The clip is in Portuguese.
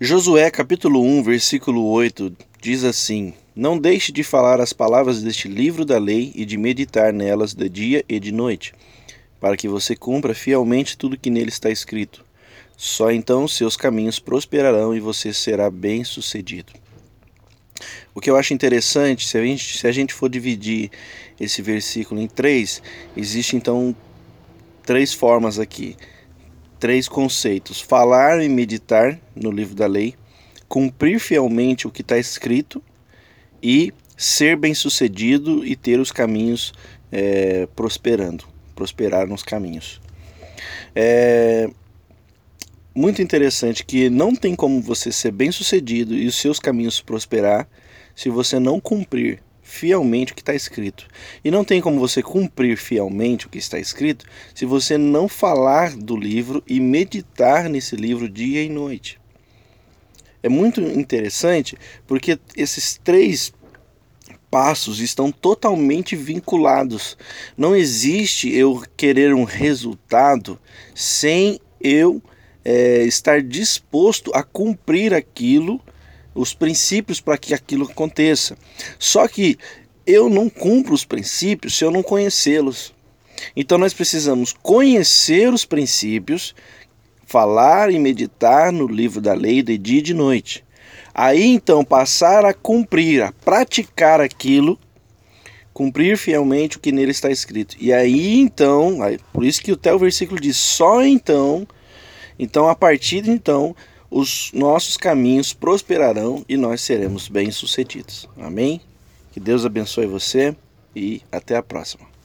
Josué capítulo 1, versículo 8 diz assim: Não deixe de falar as palavras deste livro da lei e de meditar nelas de dia e de noite, para que você cumpra fielmente tudo que nele está escrito. Só então seus caminhos prosperarão e você será bem-sucedido. O que eu acho interessante, se a, gente, se a gente for dividir esse versículo em três, existe então três formas aqui três conceitos: falar e meditar no livro da lei, cumprir fielmente o que está escrito e ser bem-sucedido e ter os caminhos é, prosperando, prosperar nos caminhos. É muito interessante que não tem como você ser bem-sucedido e os seus caminhos prosperar se você não cumprir fielmente o que está escrito. E não tem como você cumprir fielmente o que está escrito se você não falar do livro e meditar nesse livro dia e noite. É muito interessante porque esses três passos estão totalmente vinculados. Não existe eu querer um resultado sem eu é, estar disposto a cumprir aquilo os princípios para que aquilo aconteça. Só que eu não cumpro os princípios se eu não conhecê-los. Então nós precisamos conhecer os princípios, falar e meditar no livro da lei de dia e de noite. Aí então passar a cumprir, a praticar aquilo, cumprir fielmente o que nele está escrito. E aí então, por isso que até o versículo diz: só então, então a partir de então os nossos caminhos prosperarão e nós seremos bem-sucedidos. Amém? Que Deus abençoe você e até a próxima.